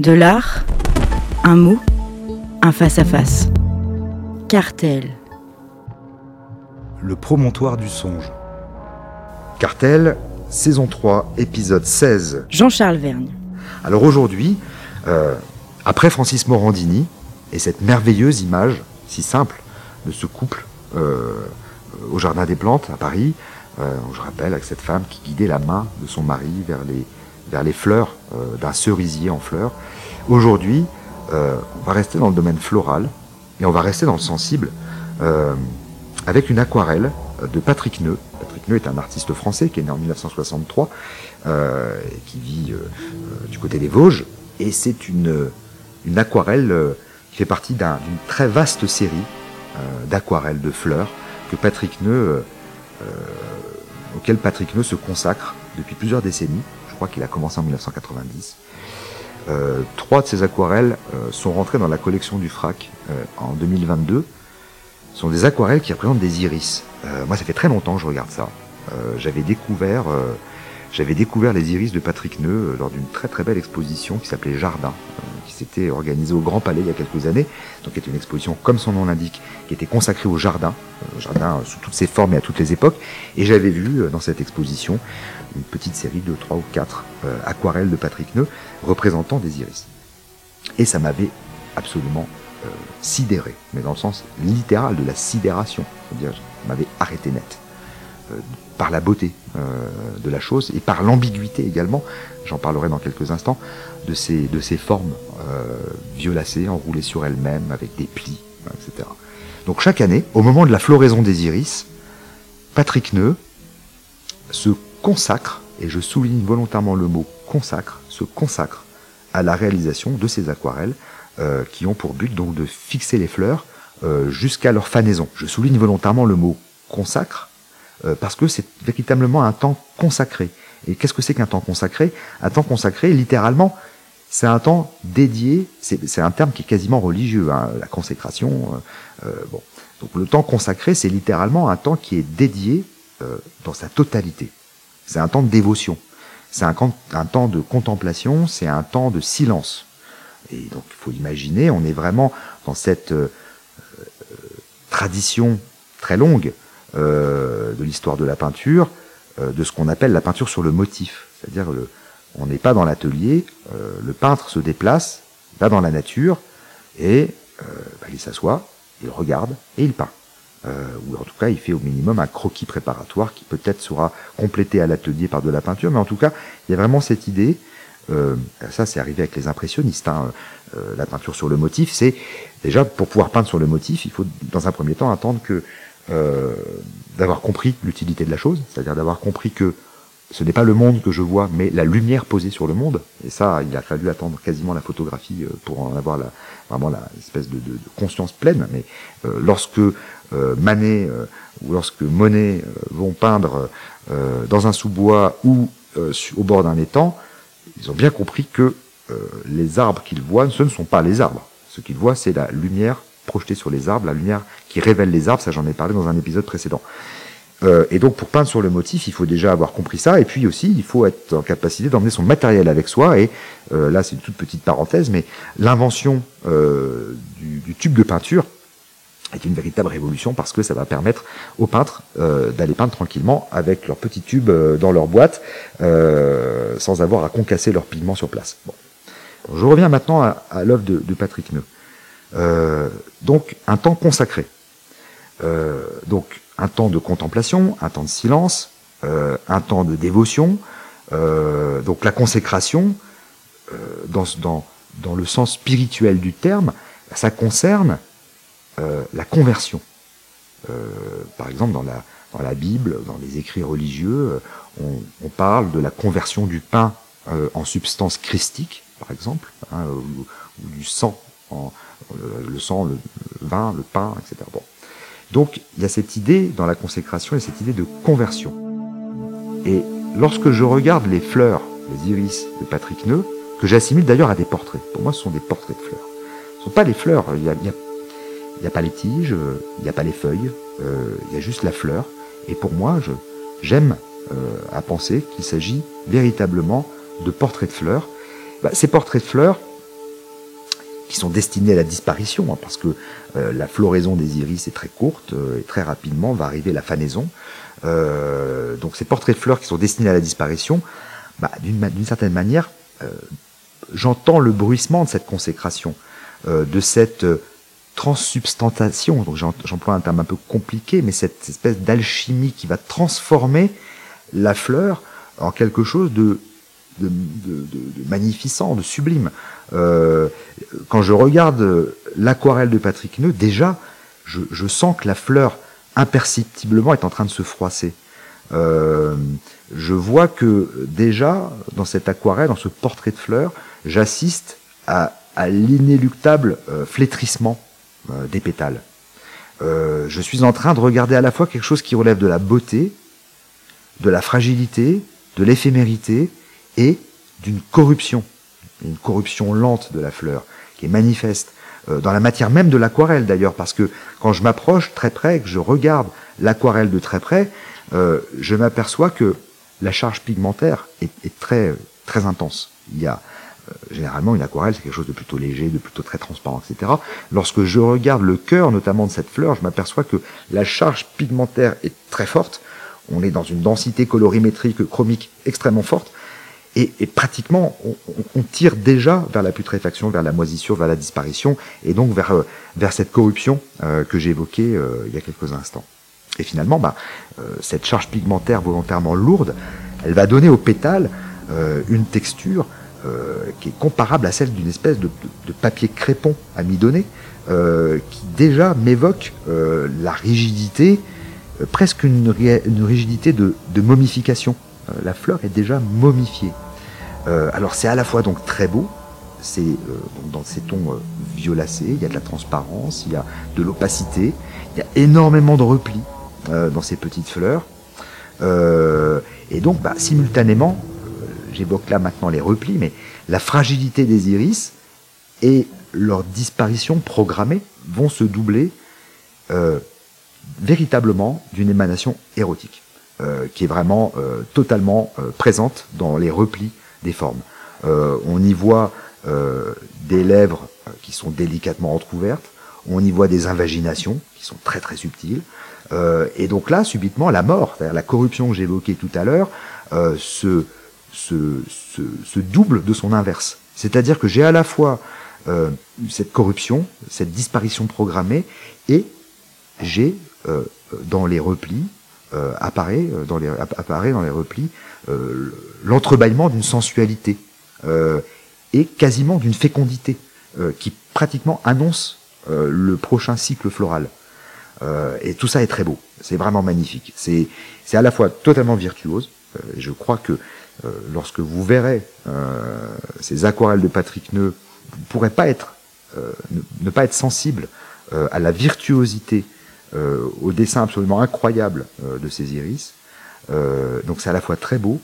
De l'art, un mot, un face-à-face. Cartel. Le promontoire du songe. Cartel, saison 3, épisode 16. Jean-Charles Vergne. Alors aujourd'hui, euh, après Francis Morandini, et cette merveilleuse image, si simple, de ce couple euh, au Jardin des Plantes à Paris, euh, je rappelle avec cette femme qui guidait la main de son mari vers les, vers les fleurs euh, d'un cerisier en fleurs. Aujourd'hui, euh, on va rester dans le domaine floral et on va rester dans le sensible euh, avec une aquarelle de Patrick Neu. Patrick Neu est un artiste français qui est né en 1963 euh, et qui vit du côté des Vosges. Et c'est une, aquarelle qui fait partie d'un- d'une très vaste série d'aquarelles de fleurs que Patrick Neu, auquel Patrick Neu se consacre depuis plusieurs décennies. Qu'il a commencé en 1990. Euh, trois de ces aquarelles euh, sont rentrées dans la collection du FRAC euh, en 2022. Ce sont des aquarelles qui représentent des iris. Moi, ça fait très longtemps que je regarde ça. J'avais découvert, j'avais découvert les iris de Patrick Neu lors d'une très très belle exposition qui s'appelait Jardin, qui s'était organisée au Grand Palais il y a quelques années. Donc, qui était une exposition, comme son nom l'indique, qui était consacrée au jardin, euh, jardin euh, sous toutes ses formes et à toutes les époques. Et j'avais vu euh, dans cette exposition une petite série de trois ou quatre aquarelles de Patrick Neu représentant des iris. Et ça m'avait absolument sidéré, mais dans le sens littéral de la sidération. C'est-à-dire, m'avait arrêté net. Euh, par la beauté euh, de la chose et par l'ambiguïté également, j'en parlerai dans quelques instants, de ces, de ces formes euh, violacées, enroulées sur elles-mêmes, avec des plis, etc. Donc chaque année, au moment de la floraison des iris, Patrick Neu se consacre, et je souligne volontairement le mot consacre, se consacre à la réalisation de ces aquarelles euh, qui ont pour but donc de fixer les fleurs jusqu'à leur fanaison. Je souligne volontairement le mot consacre euh, parce que c'est véritablement un temps consacré. Et qu'est-ce que c'est qu'un temps consacré? Un temps consacré, littéralement, c'est un temps dédié, c'est un terme qui est quasiment religieux, hein, la consécration. euh, euh, bon. Donc le temps consacré, c'est littéralement un temps qui est dédié euh, dans sa totalité. C'est un temps de dévotion. C'est un, un temps de contemplation, c'est un temps de silence. Et donc il faut imaginer, on est vraiment dans cette euh, euh, tradition très longue de l'histoire de la peinture, euh, de ce qu'on appelle la peinture sur le motif. C'est-à-dire, on n'est pas dans l'atelier, euh, le peintre se déplace, va dans la nature, et euh, bah, il s'assoit, il regarde, et il peint. Euh, ou en tout cas, il fait au minimum un croquis préparatoire qui peut-être sera complété à l'atelier par de la peinture, mais en tout cas, il y a vraiment cette idée, euh, ça c'est arrivé avec les impressionnistes, hein, euh, la peinture sur le motif, c'est déjà pour pouvoir peindre sur le motif, il faut dans un premier temps attendre que euh, d'avoir compris l'utilité de la chose, c'est-à-dire d'avoir compris que ce n'est pas le monde que je vois, mais la lumière posée sur le monde. Et ça, il a fallu attendre quasiment la photographie euh, pour en avoir la, vraiment la de, de- de conscience pleine. Mais euh, lorsque euh, Manet euh, ou lorsque Monet euh, vont peindre dans un sous-bois ou au bord d'un étang, ils ont bien compris que les arbres qu'ils voient, ce ne sont pas les arbres. Ce qu'ils voient, c'est la lumière projetée sur les arbres, la lumière qui révèle les arbres. Ça, j'en ai parlé dans un épisode précédent. Euh, et donc pour peindre sur le motif, il faut déjà avoir compris ça, et puis aussi il faut être en capacité d'emmener son matériel avec soi. Et euh, là c'est une toute petite parenthèse, mais l'invention euh, du, tube de peinture est une véritable révolution parce que ça va permettre aux peintres d'aller peindre tranquillement avec leur petit tube dans leur boîte, sans avoir à concasser leurs pigments sur place. Bon. Je reviens maintenant à, à l'œuvre de, de Patrick Neu. Euh, donc un temps consacré. Euh, donc un temps de contemplation, un temps de silence, euh, un temps de dévotion, donc la consécration, dans, le sens spirituel du terme, ça concerne la conversion. Par exemple, dans la, Bible, dans les écrits religieux, on, parle de la conversion du pain en substance christique, par exemple, hein, ou du sang, en, le, sang, le, vin, le pain, etc. Bon. Donc il y a cette idée dans la consécration, il y a cette idée de conversion. Et lorsque je regarde les fleurs, les iris de Patrick Neu, que j'assimile d'ailleurs à des portraits, pour moi ce sont des portraits de fleurs. Ce ne sont pas les fleurs, il n'y a, pas les tiges, euh, il n'y a pas les feuilles, euh, il y a juste la fleur. Et pour moi, j'aime euh, à penser qu'il s'agit véritablement de portraits de fleurs. Bah, ces portraits de fleurs, qui sont destinées à la disparition, hein, parce que la floraison des iris est très courte et très rapidement va arriver la fanaison. donc ces portraits de fleurs qui sont destinés à la disparition, bah, d'une certaine manière, j'entends le bruissement de cette consécration, de cette transsubstantation, donc j'emploie un terme un peu compliqué, mais cette espèce d'alchimie qui va transformer la fleur en quelque chose de, de, magnificent, de sublime. Euh, quand je regarde l'aquarelle de Patrick Neu, déjà, je, sens que la fleur imperceptiblement est en train de se froisser. Euh, je vois que déjà, dans cette aquarelle, dans ce portrait de fleur, j'assiste à, l'inéluctable euh, flétrissement des pétales. Je suis en train de regarder à la fois quelque chose qui relève de la beauté, de la fragilité, de l'éphémérité et d'une corruption, une corruption lente de la fleur, qui est manifeste euh, dans la matière même de l'aquarelle d'ailleurs, parce que quand je m'approche très près, que je regarde l'aquarelle de très près, je m'aperçois que la charge pigmentaire est, est, très très intense. Il y a euh, généralement, une aquarelle, c'est quelque chose de plutôt léger, de plutôt très transparent, etc. Lorsque je regarde le cœur, notamment de cette fleur, je m'aperçois que la charge pigmentaire est très forte. On est dans une densité colorimétrique chromique extrêmement forte. Et, pratiquement, on, tire déjà vers la putréfaction, vers la moisissure, vers la disparition, et donc vers, euh, vers cette corruption euh, que j'ai évoquée il y a quelques instants. Et finalement, bah, cette charge pigmentaire volontairement lourde, elle va donner au pétale une texture euh, qui est comparable à celle d'une espèce de, papier crépon amidonné, euh, qui déjà m'évoque euh, la rigidité, presque une, rigidité de, momification. la fleur est déjà momifiée. Alors c'est à la fois donc très beau, c'est dans ces tons violacés, il y a de la transparence, il y a de l'opacité, il y a énormément de replis dans ces petites fleurs. et donc, bah, simultanément, j'évoque là maintenant les replis, mais la fragilité des iris et leur disparition programmée vont se doubler euh, véritablement d'une émanation érotique, euh, qui est vraiment euh, totalement présente dans les replis formes. on y voit des lèvres qui sont délicatement entrouvertes, on y voit des invaginations qui sont très très subtiles, et donc là, subitement, la mort, la corruption que j'évoquais tout à l'heure, se double de son inverse. C'est-à-dire que j'ai à la fois euh, cette corruption, cette disparition programmée, et j'ai euh, dans les replis euh, apparaît dans les apparaît dans les replis l'entrebâillement d'une sensualité et quasiment d'une fécondité qui pratiquement annonce le prochain cycle floral. et tout ça est très beau, c'est vraiment magnifique. C'est à la fois totalement virtuose. je crois que euh, lorsque vous verrez euh, ces aquarelles de Patrick Neu, vous ne pourrez pas être, euh, ne, pas être sensible à la virtuosité, au dessin absolument incroyable de ces iris. donc c'est à la fois très beau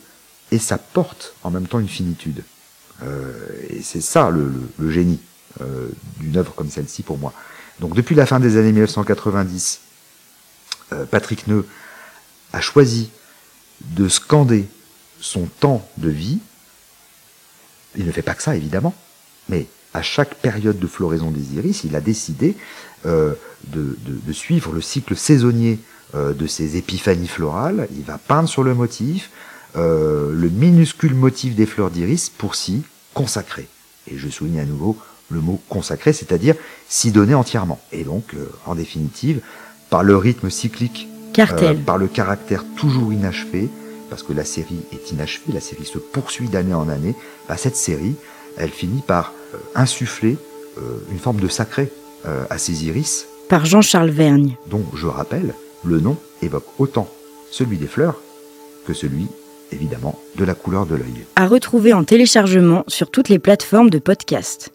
et ça porte en même temps une finitude. et c'est ça le, le génie d'une œuvre comme celle-ci pour moi. Donc depuis la fin des années 1990, Patrick Neu a choisi de scander son temps de vie, il ne fait pas que ça évidemment, mais à chaque période de floraison des iris, il a décidé euh, de, suivre le cycle saisonnier euh, de ces épiphanies florales. Il va peindre sur le motif, euh, le minuscule motif des fleurs d'iris pour s'y consacrer. Et je souligne à nouveau le mot consacré, c'est-à-dire s'y donner entièrement. Et donc, en définitive, par le rythme cyclique, par le caractère toujours inachevé, parce que la série est inachevée, la série se poursuit d'année en année, bah, cette série, elle finit par euh, insuffler euh, une forme de sacré euh, à ces iris. Par Jean-Charles Vergne. Dont, je rappelle, le nom évoque autant celui des fleurs que celui, évidemment, de la couleur de l'œil. À retrouver en téléchargement sur toutes les plateformes de podcast.